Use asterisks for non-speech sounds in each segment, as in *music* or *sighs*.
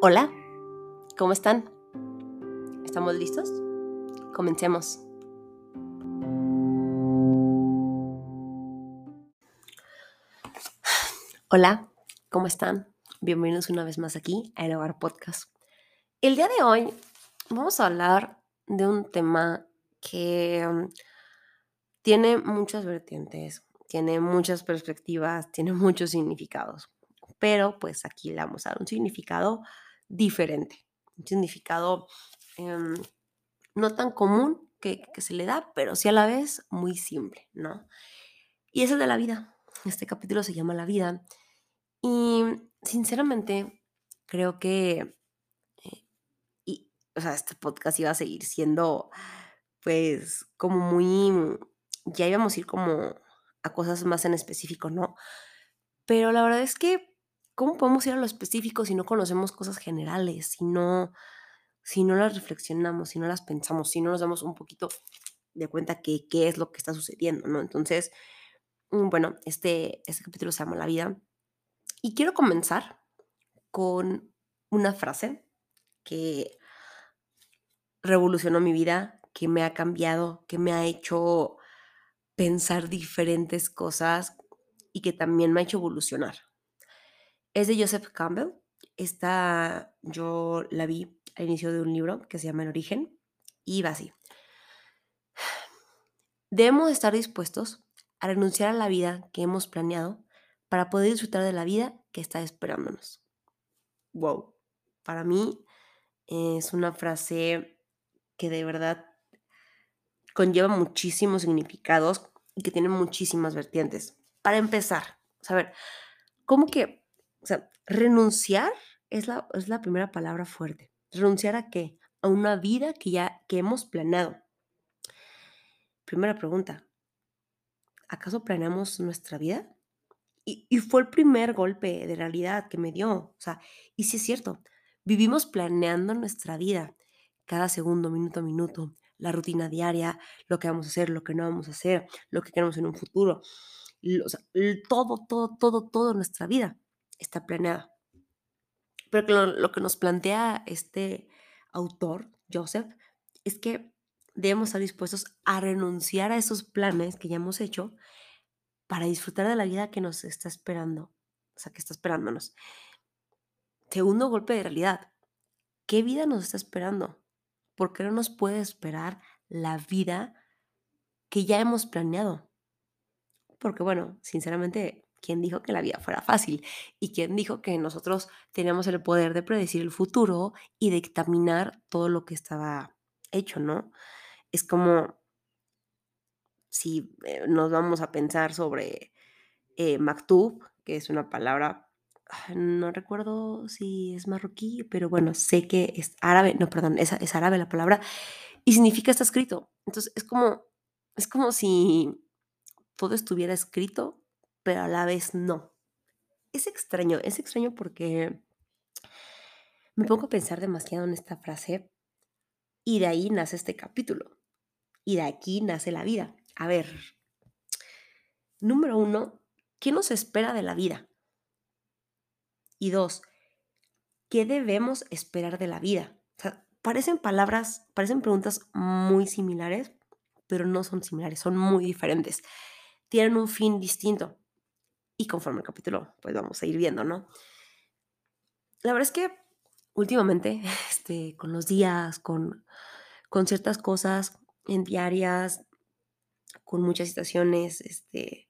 Hola, ¿cómo están? ¿Estamos listos? Comencemos. Hola, ¿cómo están? Bienvenidos una vez más aquí a El Podcast. El día de hoy vamos a hablar de un tema que um, tiene muchas vertientes, tiene muchas perspectivas, tiene muchos significados, pero pues aquí le vamos a dar un significado diferente, un significado em, no tan común que, se le da, pero sí a la vez muy simple, ¿no? Y es el de la vida. Este capítulo se llama La vida. Y sinceramente creo que, eh, y, o sea, este podcast iba a seguir siendo, pues, como muy, ya íbamos a ir como a cosas más en específico, ¿no? Pero la verdad es que ¿cómo podemos ir a lo específico si no conocemos cosas generales, si no, si no las reflexionamos, si no las pensamos, si no nos damos un poquito de cuenta que qué es lo que está sucediendo, ¿no? Entonces, mm, bueno, este, este capítulo se llama La vida. Y quiero comenzar con una frase que revolucionó mi vida, que me ha cambiado, que me ha hecho pensar diferentes cosas y que también me ha hecho evolucionar. Es de Joseph Campbell. Esta yo la vi al inicio de un libro que se llama El origen y va así. Debemos estar dispuestos a renunciar a la vida que hemos planeado para poder disfrutar de la vida que está esperándonos. Wow, para mí es una frase que de verdad conlleva muchísimos significados y que tiene muchísimas vertientes. Para empezar, a ver, ¿cómo que o sea, renunciar es la, es la primera palabra fuerte. ¿Renunciar a qué? A una vida que ya que hemos planeado. Primera pregunta. ¿Acaso planeamos nuestra vida? Y, y, fue el primer golpe de realidad que me dio. O sea, y sí es cierto, vivimos planeando nuestra vida cada segundo, minuto a minuto, la rutina diaria, lo que vamos a hacer, lo que no vamos a hacer, lo que queremos en un futuro. O sea, todo, todo, todo, todo nuestra vida está planeada. Pero lo, que nos plantea este autor, Joseph, es que debemos estar dispuestos a renunciar a esos planes que ya hemos hecho para disfrutar de la vida que nos está esperando, o sea, que está esperándonos. Segundo golpe de realidad. ¿Qué vida nos está esperando? ¿Por qué no nos puede esperar la vida que ya hemos planeado? Porque bueno, sinceramente, ¿Quién dijo que la vida fuera fácil? ¿Y quién dijo que nosotros teníamos el poder de predecir el futuro y dictaminar todo lo que estaba hecho, ¿no? Es como si eh, nos vamos a pensar sobre eh, maktub, que es una palabra, no recuerdo si es marroquí, pero bueno, sé que es árabe, no, perdón, es, es árabe la palabra, y significa está escrito. Entonces es como, es como si todo estuviera escrito pero a la vez no. Es extraño, es extraño porque me pongo a pensar demasiado en esta frase y de ahí nace este capítulo. Y de aquí nace la vida. A ver, número uno, ¿qué nos espera de la vida? Y dos, ¿qué debemos esperar de la vida? parecen palabras, parecen preguntas muy similares, pero no son similares, son muy diferentes. Tienen un fin distinto y conforme el capítulo, pues vamos a ir viendo, ¿no? La verdad es que últimamente, *laughs* este, con los días, con, con ciertas cosas en diarias, con muchas situaciones este,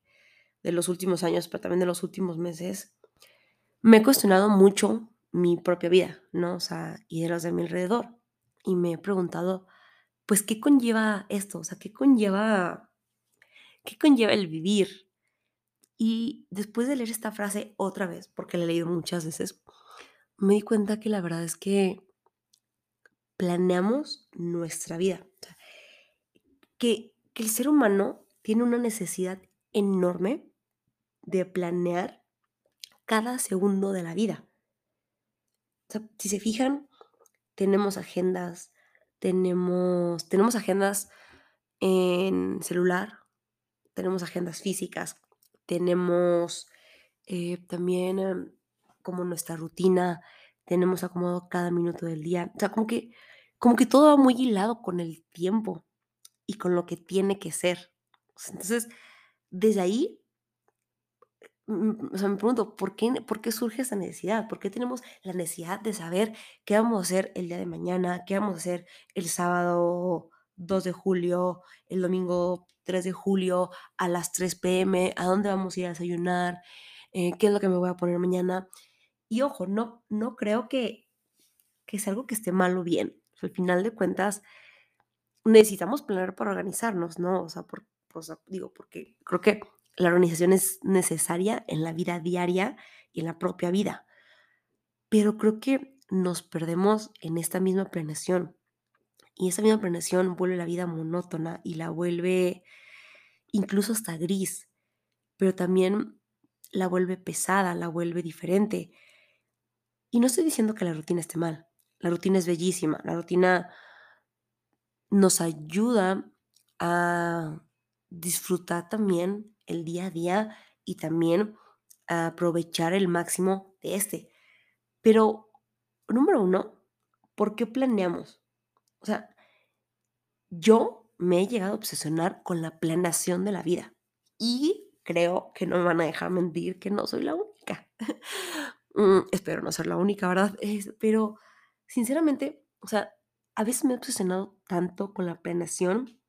de los últimos años, pero también de los últimos meses, me he cuestionado mucho mi propia vida, ¿no? O sea, y de los de mi alrededor. Y me he preguntado, pues, ¿qué conlleva esto? O sea, ¿qué conlleva, qué conlleva el vivir? Y después de leer esta frase otra vez, porque la he leído muchas veces, me di cuenta que la verdad es que planeamos nuestra vida. que, que el ser humano tiene una necesidad enorme de planear cada segundo de la vida. si se fijan, tenemos agendas, tenemos, tenemos agendas en celular, tenemos agendas físicas, tenemos eh, también em, como nuestra rutina, tenemos acomodado cada minuto del día. O sea, como que, como que todo va muy hilado con el tiempo y con lo que tiene que ser. Entonces, desde ahí, o sea, me pregunto, ¿por qué, ¿por qué surge esa necesidad? ¿Por qué tenemos la necesidad de saber qué vamos a hacer el día de mañana, qué vamos a hacer el sábado 2 de julio, el domingo 3 de julio a las 3 pm, a dónde vamos a ir a desayunar, eh, qué es lo que me voy a poner mañana? Y ojo, no, no creo que, que es algo que esté mal o bien. al final de cuentas, necesitamos planear para organizarnos, ¿no? O sea, por, digo, porque creo que la organización es necesaria en la vida diaria y en la propia vida. Pero creo que nos perdemos en esta misma planeación. Y esa misma planeación vuelve la vida monótona y la vuelve incluso hasta gris, pero también la vuelve pesada, la vuelve diferente. Y no estoy diciendo que la rutina esté mal. La rutina es bellísima. La rutina nos ayuda a disfrutar también el día a día y también a aprovechar el máximo de este. Pero, número uno, ¿por qué planeamos? O sea, yo me he llegado a obsesionar con la planeación de la vida y creo que no me van a dejar mentir que no soy la única. *laughs* Mm, espero no ser la única, ¿verdad? pero, sinceramente, o sea, a veces me he obsesionado tanto con la planeación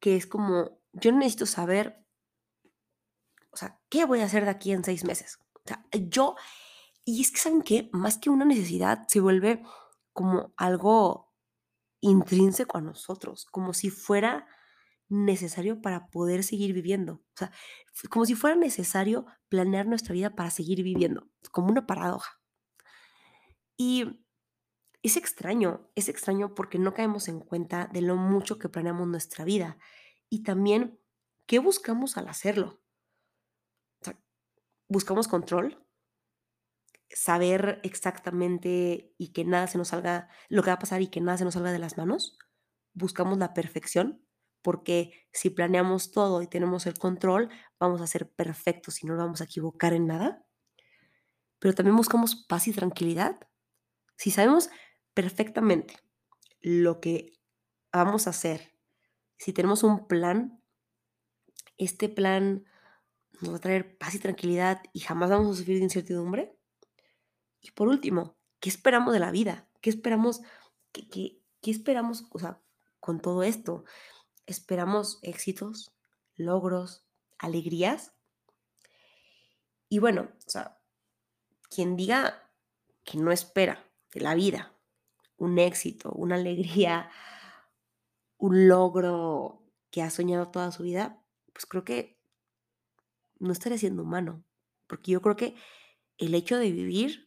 que es como, yo necesito saber, o sea, ¿qué voy a hacer de aquí en seis meses? O sea, yo, y es que, ¿saben qué? Más que una necesidad, se vuelve como algo intrínseco a nosotros, como si fuera necesario para poder seguir viviendo. O sea, como si fuera necesario planear nuestra vida para seguir viviendo, como una paradoja. Y es extraño, es extraño porque no caemos en cuenta de lo mucho que planeamos nuestra vida y también qué buscamos al hacerlo. buscamos control, saber exactamente y que nada se nos salga, lo que va a pasar y que nada se nos salga de las manos. Buscamos la perfección, porque si planeamos todo y tenemos el control, vamos a ser perfectos y no nos vamos a equivocar en nada. Pero también buscamos paz y tranquilidad. Si sabemos perfectamente lo que vamos a hacer. Si tenemos un plan, este plan nos va a traer paz y tranquilidad y jamás vamos a sufrir de incertidumbre. Y por último, ¿qué esperamos de la vida? ¿Qué esperamos? ¿Qué, qué, esperamos con todo esto? ¿Esperamos éxitos, logros, alegrías? Y bueno, o sea, quien diga que no espera de la vida un éxito, una alegría, un logro que ha soñado toda su vida, pues creo que no estaría siendo humano, porque yo creo que el hecho de vivir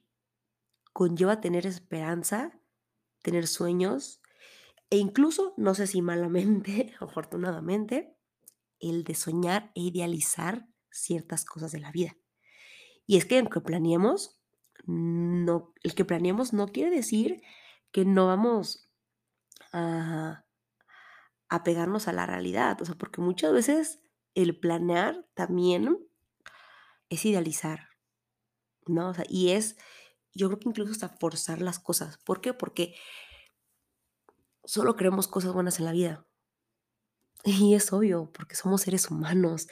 conlleva tener esperanza, tener sueños e incluso, no sé si malamente, *laughs* afortunadamente, el de soñar e idealizar ciertas cosas de la vida. Y es que aunque planeemos, no, el que planeemos no quiere decir que no vamos a, a pegarnos a la realidad, o sea, porque muchas veces el planear también es idealizar, ¿no? O sea, y es, yo creo que incluso hasta forzar las cosas. ¿Por qué? Porque solo queremos cosas buenas en la vida. Y es obvio, porque somos seres humanos.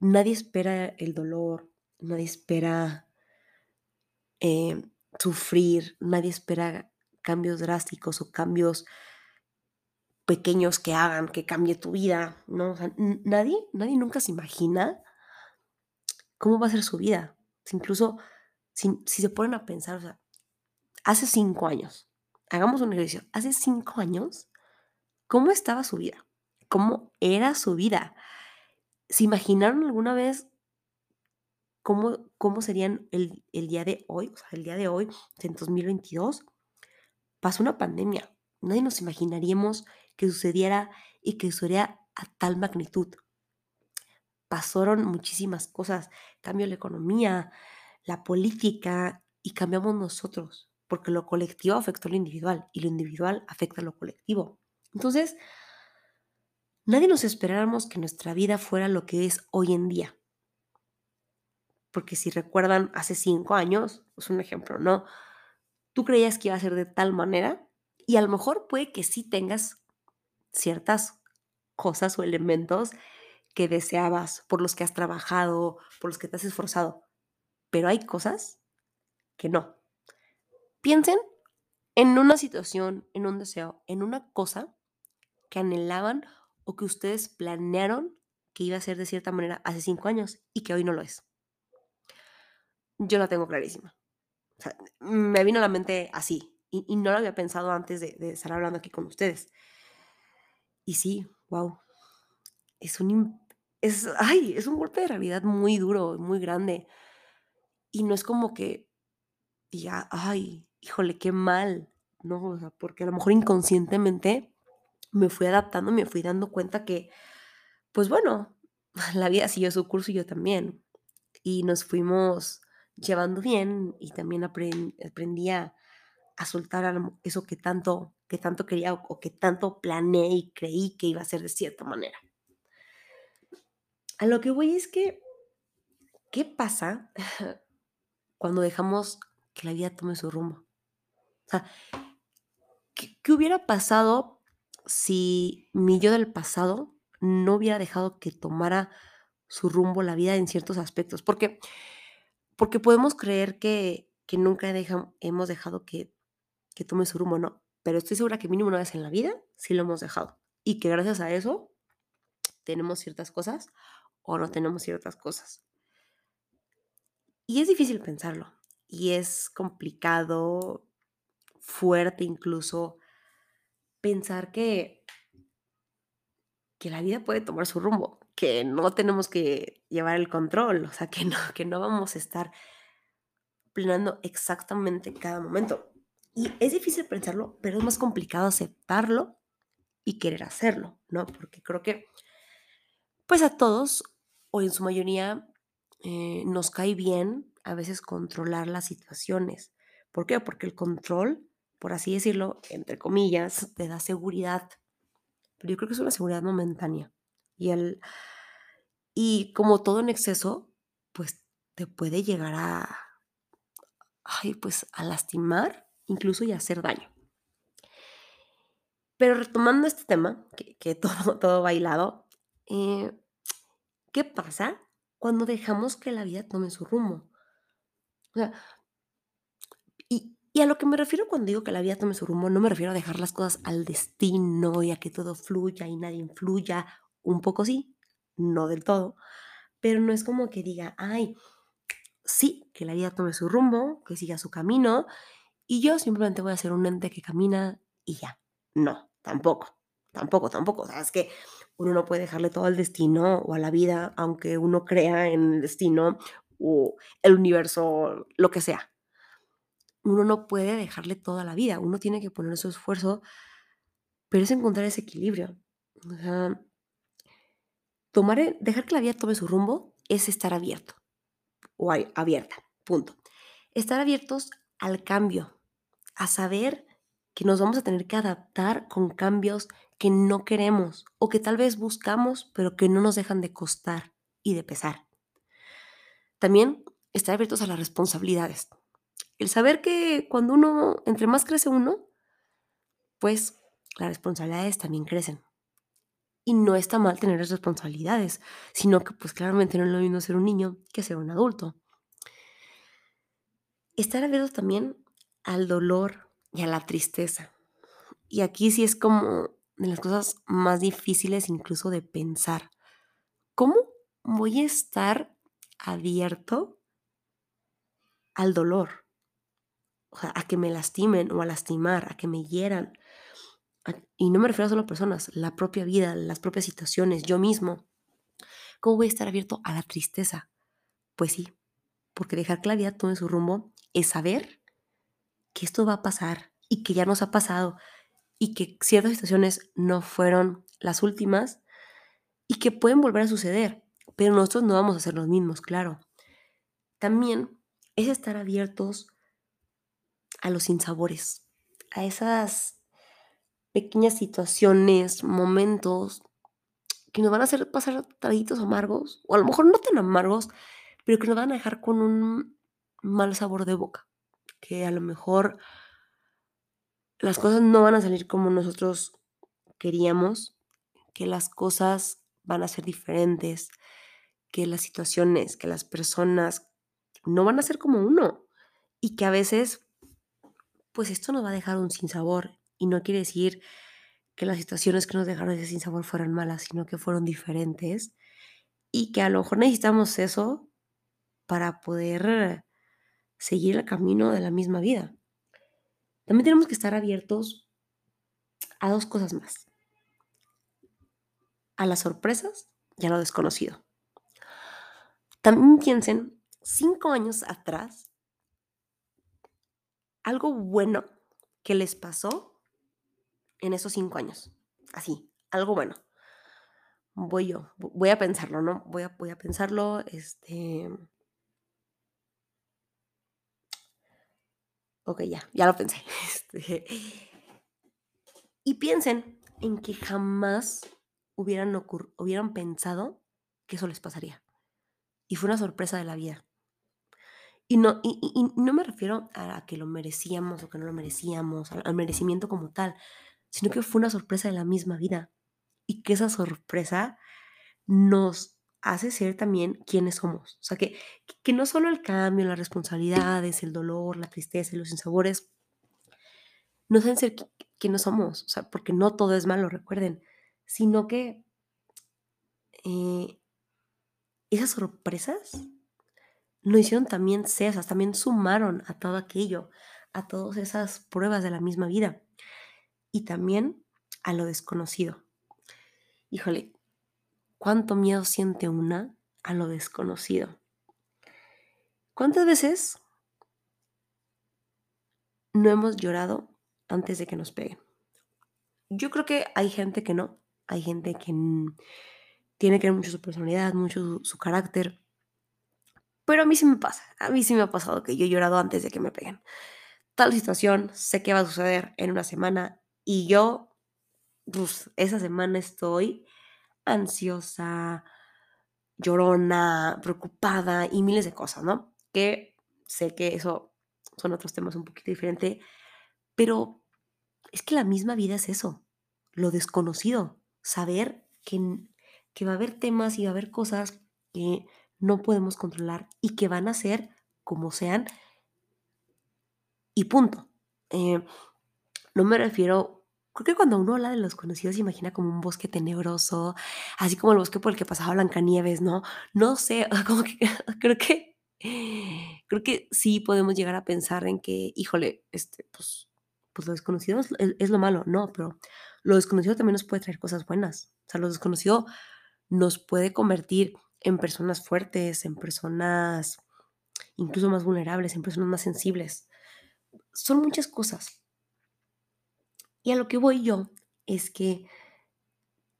Nadie espera el dolor, nadie espera eh, sufrir, nadie espera cambios drásticos o cambios pequeños que hagan que cambie tu vida, ¿no? nadie, nadie nunca se imagina cómo va a ser su vida. Incluso si, se ponen a pensar, o sea, hace cinco años, hagamos un ejercicio, hace cinco años, ¿cómo estaba su vida? ¿Cómo era su vida? ¿Se imaginaron alguna vez cómo, cómo serían el, el día de hoy, o sea, el día de hoy, en 2022? pasó una pandemia. Nadie nos imaginaríamos que sucediera y que sucediera a tal magnitud. Pasaron muchísimas cosas, cambió la economía, la política y cambiamos nosotros, porque lo colectivo afectó a lo individual y lo individual afecta a lo colectivo. Entonces, nadie nos esperábamos que nuestra vida fuera lo que es hoy en día. Porque si recuerdan, hace cinco años, es un ejemplo, ¿no? tú creías que iba a ser de tal manera y a lo mejor puede que sí tengas ciertas cosas o elementos que deseabas, por los que has trabajado, por los que te has esforzado, pero hay cosas que no. Piensen en una situación, en un deseo, en una cosa que anhelaban o que ustedes planearon que iba a ser de cierta manera hace cinco años y que hoy no lo es. Yo la tengo clarísima. me vino a la mente así y, no lo había pensado antes de, de, estar hablando aquí con ustedes. Y sí, wow, es un, es, ay, es un golpe de realidad muy duro, muy grande. Y no es como que diga, ay, híjole, qué mal, ¿no? O sea, porque a lo mejor inconscientemente me fui adaptando, me fui dando cuenta que, pues bueno, *laughs* la vida siguió su curso y yo también. Y nos fuimos llevando bien y también aprendí a, soltar eso que tanto, que tanto quería o que tanto planeé y creí que iba a ser de cierta manera. A lo que voy es que, ¿qué pasa *laughs* cuando dejamos que la vida tome su rumbo? O sea, ¿qué, hubiera pasado si mi yo del pasado no hubiera dejado que tomara su rumbo la vida en ciertos aspectos? Porque, porque podemos creer que, que nunca hemos dejado que, que tome su rumbo, no. Pero estoy segura que mínimo una vez en la vida sí lo hemos dejado. Y que gracias a eso tenemos ciertas cosas o no tenemos ciertas cosas. Y es difícil pensarlo. Y es complicado, fuerte incluso, pensar que, que la vida puede tomar su rumbo, que no tenemos que llevar el control, o sea, que no, que no vamos a estar planeando exactamente cada momento. Y es difícil pensarlo, pero es más complicado aceptarlo y querer hacerlo, ¿no? Porque creo que, pues a todos o en su mayoría eh, nos cae bien a veces controlar las situaciones. ¿Por qué? Porque el control, por así decirlo, entre comillas, te da seguridad. Pero yo creo que es una seguridad momentánea. Y, el, y como todo en exceso, pues te puede llegar a, ay, pues, a lastimar, incluso y a hacer daño. Pero retomando este tema, que, *laughs* todo, todo bailado, eh, ¿Qué pasa cuando dejamos que la vida tome su rumbo? Y, a lo que me refiero cuando digo que la vida tome su rumbo, no me refiero a dejar las cosas al destino y a que todo fluya y nadie influya. Un poco sí, no del todo, pero no es como que diga, ay, sí, que la vida tome su rumbo, que siga su camino, y yo simplemente voy a ser un ente que camina y ya. No, tampoco, tampoco, tampoco. O sea, que uno no puede dejarle todo al destino o a la vida, aunque uno crea en el destino o el universo, lo que sea. Uno no puede dejarle toda la vida, uno tiene que poner su esfuerzo, pero es encontrar ese equilibrio. O tomar, e, dejar que la vida tome su rumbo es estar abierto o abierta, punto. Estar abiertos al cambio, a saber que nos vamos a tener que adaptar con cambios que no queremos o que tal vez buscamos, pero que no nos dejan de costar y de pesar. También estar abiertos a las responsabilidades. El saber que cuando uno, entre más crece uno, pues las responsabilidades también crecen. Y no está mal tener responsabilidades, sino que pues claramente no es lo mismo ser un niño que ser un adulto. Estar abiertos también al dolor y a la tristeza. Y aquí sí es como de las cosas más difíciles incluso de pensar. ¿Cómo voy a estar abierto al dolor? O sea, a que me lastimen o a lastimar, a que me hieran. Y no me refiero a solo a personas, la propia vida, las propias situaciones, yo mismo. ¿Cómo voy a estar abierto a la tristeza? Pues sí, porque dejar que la vida tome su rumbo es saber que esto va a pasar y que ya nos ha pasado y que ciertas situaciones no fueron las últimas y que pueden volver a suceder, pero nosotros no vamos a ser los mismos, claro. También es estar abiertos a los sinsabores, a esas pequeñas situaciones, momentos que nos van a hacer pasar traguitos amargos, o a lo mejor no tan amargos, pero que nos van a dejar con un mal sabor de boca, que a lo mejor las cosas no van a salir como nosotros queríamos, que las cosas van a ser diferentes, que las situaciones, que las personas no van a ser como uno y que a veces, pues esto nos va a dejar un sinsabor y no quiere decir que las situaciones que nos dejaron ese sinsabor fueran malas, sino que fueron diferentes y que a lo mejor necesitamos eso para poder seguir el camino de la misma vida. También tenemos que estar abiertos a dos cosas más. A las sorpresas y a lo desconocido. También piensen, cinco años atrás, algo bueno que les pasó en esos cinco años. Así, algo bueno. Voy yo, voy a pensarlo, ¿no? Voy a, voy a pensarlo, este... Ok, ya, ya lo pensé. *laughs* Este, y piensen en que jamás hubieran, hubieran pensado que eso les pasaría. Y fue una sorpresa de la vida. Y no, y, no me refiero a que lo merecíamos o que no lo merecíamos, al, merecimiento como tal, sino que fue una sorpresa de la misma vida. Y que esa sorpresa nos hace ser también quienes somos. O sea, que, que no solo el cambio, las responsabilidades, el dolor, la tristeza y los insabores nos hacen ser quienes somos. O sea, porque no todo es malo, recuerden, sino que eh, esas sorpresas nos hicieron también cesas, también sumaron a todo aquello, a todas esas pruebas de la misma vida y también a lo desconocido. Híjole, cuánto miedo siente una a lo desconocido. ¿Cuántas veces no hemos llorado antes de que nos peguen? Yo creo que hay gente que no, hay gente que tiene que ver mucho su personalidad, mucho su, carácter. Pero a mí sí me pasa, a mí sí me ha pasado que yo he llorado antes de que me peguen. Tal situación, sé que va a suceder en una semana y yo, pues, esa semana estoy ansiosa, llorona, preocupada y miles de cosas, ¿no? Que sé que eso son otros temas un poquito diferentes, pero es que la misma vida es eso, lo desconocido, saber que que va a haber temas y va a haber cosas que no podemos controlar y que van a ser como sean y punto. Eh, no me refiero, creo que cuando uno habla de los conocidos se imagina como un bosque tenebroso, así como el bosque por el que pasaba Blancanieves, ¿no? No sé, *laughs* como que creo que creo que sí podemos llegar a pensar en que, híjole, este, pues, pues lo desconocido es, es, lo malo, no, pero lo desconocido también nos puede traer cosas buenas. O sea, lo desconocido nos puede convertir en personas fuertes, en personas incluso más vulnerables, en personas más sensibles. Son muchas cosas. Y a lo que voy yo es que,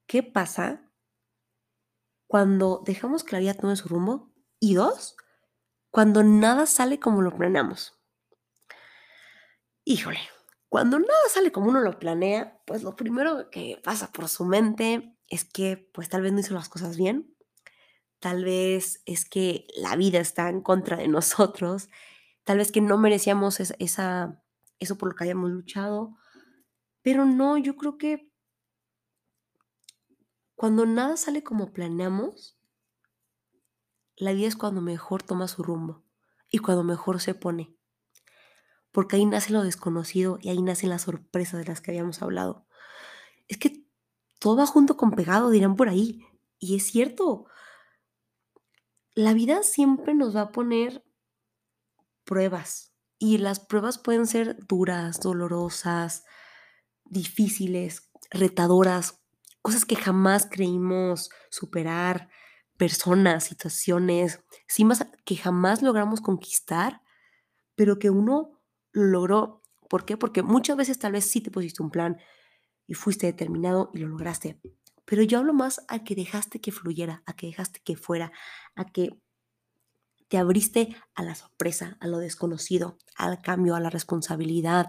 ¿qué pasa cuando dejamos que la vida su rumbo? Y dos, cuando nada sale como lo planeamos. Híjole, cuando nada sale como uno lo planea, pues lo primero que pasa por su mente es que pues tal vez no hizo las cosas bien, tal vez es que la vida está en contra de nosotros, tal vez que no merecíamos esa, eso por lo que habíamos luchado, pero no, yo creo que cuando nada sale como planeamos, la vida es cuando mejor toma su rumbo y cuando mejor se pone. Porque ahí nace lo desconocido y ahí nace la sorpresa de las que habíamos hablado. Es que todo va junto con pegado, dirán por ahí. Y es cierto. La vida siempre nos va a poner pruebas. Y las pruebas pueden ser duras, dolorosas, difíciles, retadoras, cosas que jamás creímos superar, personas, situaciones, cimas que jamás logramos conquistar, pero que uno lo logró. ¿Por qué? Porque muchas veces tal vez sí te pusiste un plan, y fuiste determinado y lo lograste. Pero yo hablo más a que dejaste que fluyera, a que dejaste que fuera, a que te abriste a la sorpresa, a lo desconocido, al cambio, a la responsabilidad,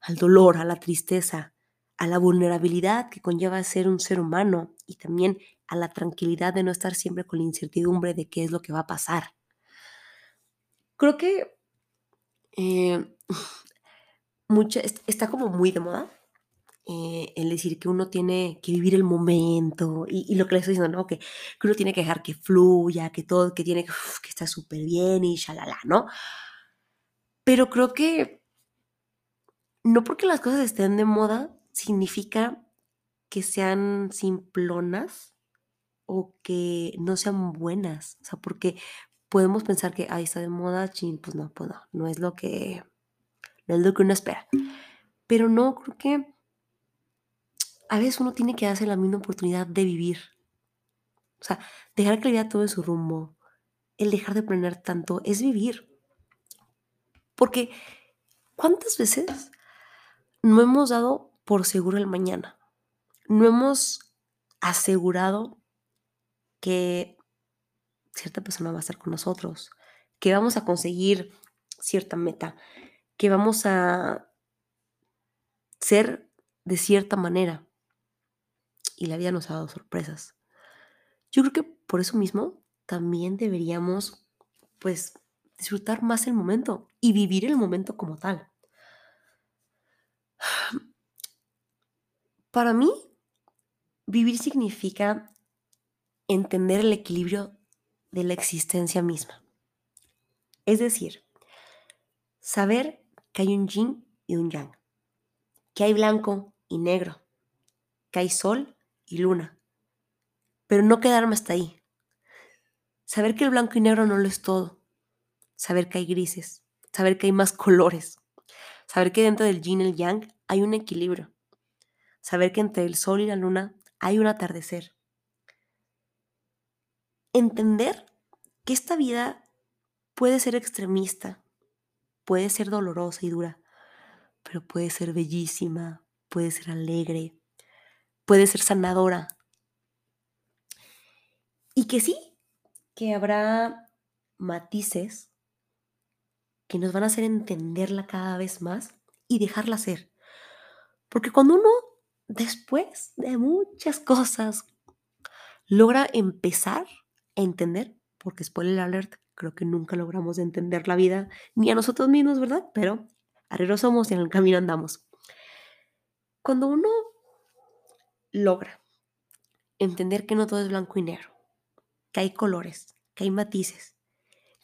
al dolor, a la tristeza, a la vulnerabilidad que conlleva ser un ser humano y también a la tranquilidad de no estar siempre con la incertidumbre de qué es lo que va a pasar. Creo que eh, *sighs* mucha, está como muy de moda eh, el decir que uno tiene que vivir el momento y, lo que le estoy diciendo, ¿no? Que, que, uno tiene que dejar que fluya, que todo, que tiene que, que está súper bien y shalala, ¿no? Pero creo que no porque las cosas estén de moda significa que sean simplonas o que no sean buenas. O sea, porque podemos pensar que, ahí está de moda, chin, pues no, pues no, no es lo que, no es lo que uno espera. Pero no, creo que a veces uno tiene que darse la misma oportunidad de vivir. O sea, dejar que la vida todo en su rumbo, el dejar de planear tanto, es vivir. Porque, ¿cuántas veces no hemos dado por seguro el mañana? No hemos asegurado que cierta persona va a estar con nosotros, que vamos a conseguir cierta meta, que vamos a ser de cierta manera. Y la vida nos ha dado sorpresas. Yo creo que por eso mismo también deberíamos, pues, disfrutar más el momento y vivir el momento como tal. Para mí, vivir significa entender el equilibrio de la existencia misma. Es decir, saber que hay un yin y un yang, que hay blanco y negro, que hay sol y luna, pero no quedarme hasta ahí. Saber que el blanco y negro no lo es todo, saber que hay grises, saber que hay más *laughs* colores, saber que dentro del yin y el yang hay un equilibrio, saber que entre el sol y la luna hay un atardecer. Entender que esta vida puede ser extremista, puede ser dolorosa y dura, pero puede ser bellísima, puede ser alegre, puede ser sanadora. Y que sí, que habrá matices que nos van a hacer entenderla cada vez más y dejarla ser. Porque cuando uno, después de muchas cosas, logra empezar a entender, porque spoiler alert, creo que nunca logramos entender la vida, ni a nosotros mismos, ¿verdad? Pero arrieros somos y en el camino andamos. Cuando uno logra entender que no todo es blanco y negro, que hay colores, que hay matices,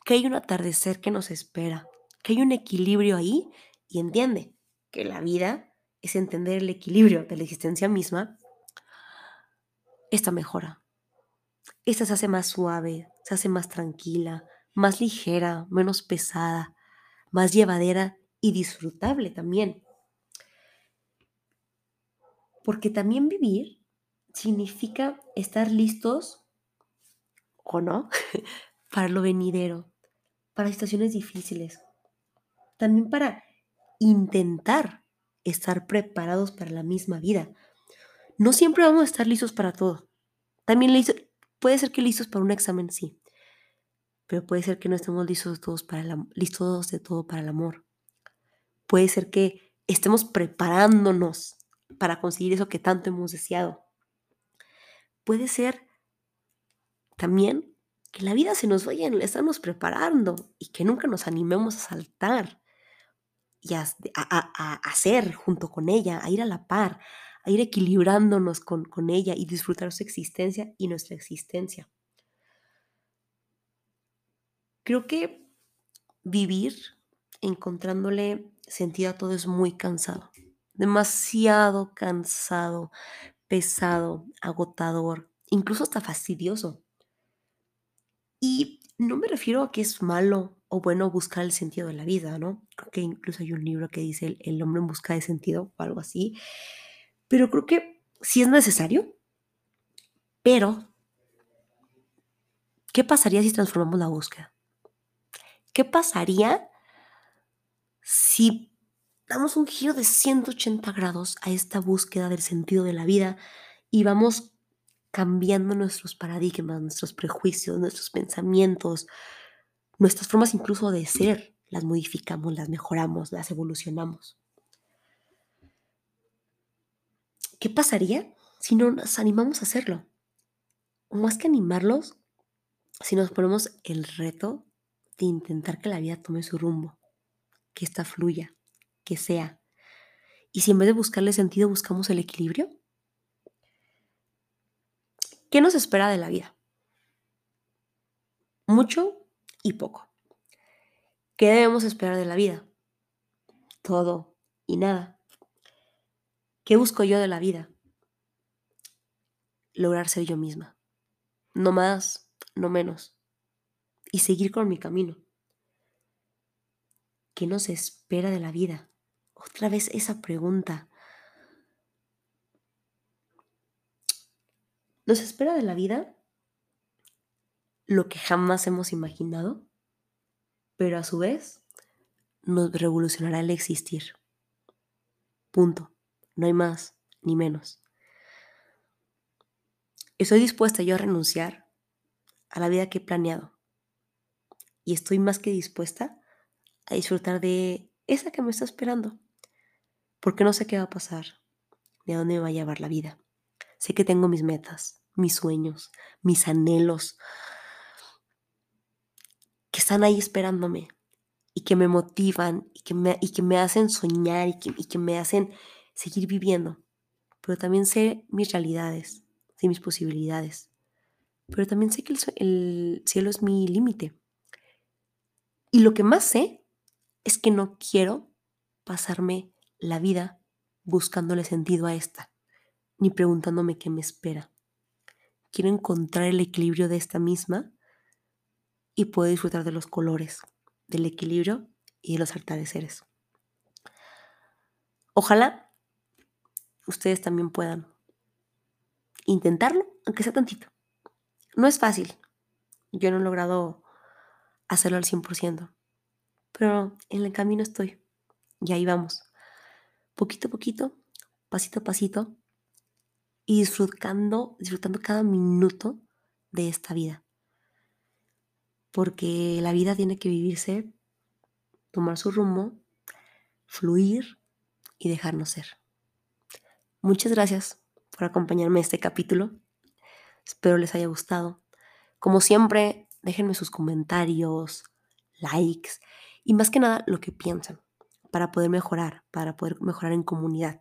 que hay un atardecer que nos espera, que hay un equilibrio ahí y entiende que la vida es entender el equilibrio de la existencia misma, esta mejora. Esta se hace más suave, se hace más tranquila, más ligera, menos pesada, más llevadera y disfrutable también. Porque también vivir significa estar listos o no *laughs* para lo venidero, para situaciones difíciles, también para intentar estar preparados para la misma vida. No siempre vamos a estar listos para todo. También puede ser que listos para un examen, sí, pero puede ser que no estemos listos, todos para listos de todo para el amor. Puede ser que estemos preparándonos para conseguir eso que tanto hemos deseado. Puede ser también que la vida se nos vaya a estarnos preparando y que nunca nos animemos a saltar y a, hacer junto con ella, a ir a la par, a ir equilibrándonos con, con ella y disfrutar su existencia y nuestra existencia. Creo que vivir encontrándole sentido a todo es muy cansado, demasiado cansado, pesado, agotador, incluso hasta fastidioso. Y no me refiero a que es malo o bueno buscar el sentido de la vida, ¿no? Creo que incluso hay un libro que dice el, hombre en busca de sentido o algo así. Pero creo que sí es necesario, pero ¿qué pasaría si transformamos la búsqueda? ¿Qué pasaría si damos un giro de 180 grados a esta búsqueda del sentido de la vida y vamos cambiando nuestros paradigmas, nuestros prejuicios, nuestros pensamientos, nuestras formas incluso de ser, las modificamos, las mejoramos, las evolucionamos. ¿Qué pasaría si no nos animamos a hacerlo? Más que animarlos, si nos ponemos el reto de intentar que la vida tome su rumbo, que ésta fluya, que sea, ¿Y si en vez de buscarle sentido buscamos el equilibrio? ¿Qué nos espera de la vida? Mucho y poco. ¿Qué debemos esperar de la vida? Todo y nada. ¿Qué busco yo de la vida? Lograr ser yo misma. No más, no menos. Y seguir con mi camino. ¿Qué nos espera de la vida? Otra vez esa pregunta. ¿Nos espera de la vida lo que jamás hemos imaginado? Pero a su vez nos revolucionará el existir. Punto. No hay más ni menos. Estoy dispuesta yo a renunciar a la vida que he planeado. Y estoy más que dispuesta a disfrutar de esa que me está esperando. Porque no sé qué va a pasar, ni a dónde me va a llevar la vida. Sé que tengo mis metas, mis sueños, mis anhelos, que están ahí esperándome y que me motivan y que me, y que me hacen soñar y que, y que me hacen seguir viviendo. Pero también sé mis realidades, sé mis posibilidades. Pero también sé que el, el cielo es mi límite. Y lo que más sé es que no quiero pasarme la vida buscándole sentido a esta, ni preguntándome qué me espera. Quiero encontrar el equilibrio de esta misma y poder disfrutar de los colores, del equilibrio y de los atardeceres. Ojalá ustedes también puedan intentarlo, aunque sea tantito. No es fácil. Yo no he logrado hacerlo al 100%, pero en el camino estoy. Y ahí vamos. Poquito a poquito, pasito a pasito, y disfrutando, disfrutando cada minuto de esta vida. Porque la vida tiene que vivirse, tomar su rumbo, fluir y dejarnos ser. Muchas gracias por acompañarme en este capítulo. Espero les haya gustado. Como siempre, déjenme sus comentarios, likes y más que nada lo que piensan para poder mejorar, para poder mejorar en comunidad.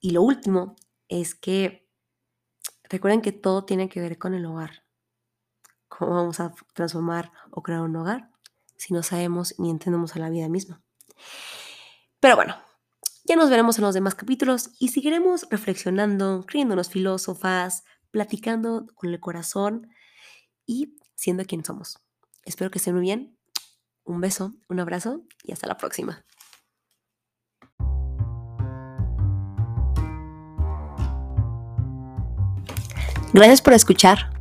Y lo último es que recuerden que todo tiene que ver con el hogar. ¿Cómo vamos a transformar o crear un hogar si no sabemos ni entendemos a la vida misma? Pero bueno, ya nos veremos en los demás capítulos y seguiremos reflexionando, creyéndonos filósofas, platicando con el corazón y siendo quien somos. Espero que estén muy bien un beso, un abrazo y hasta la próxima. Gracias por escuchar.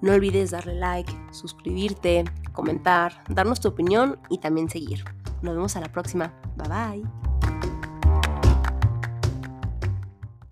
No olvides darle like, suscribirte, comentar, darnos tu opinión y también seguir. Nos vemos a la próxima. Bye bye.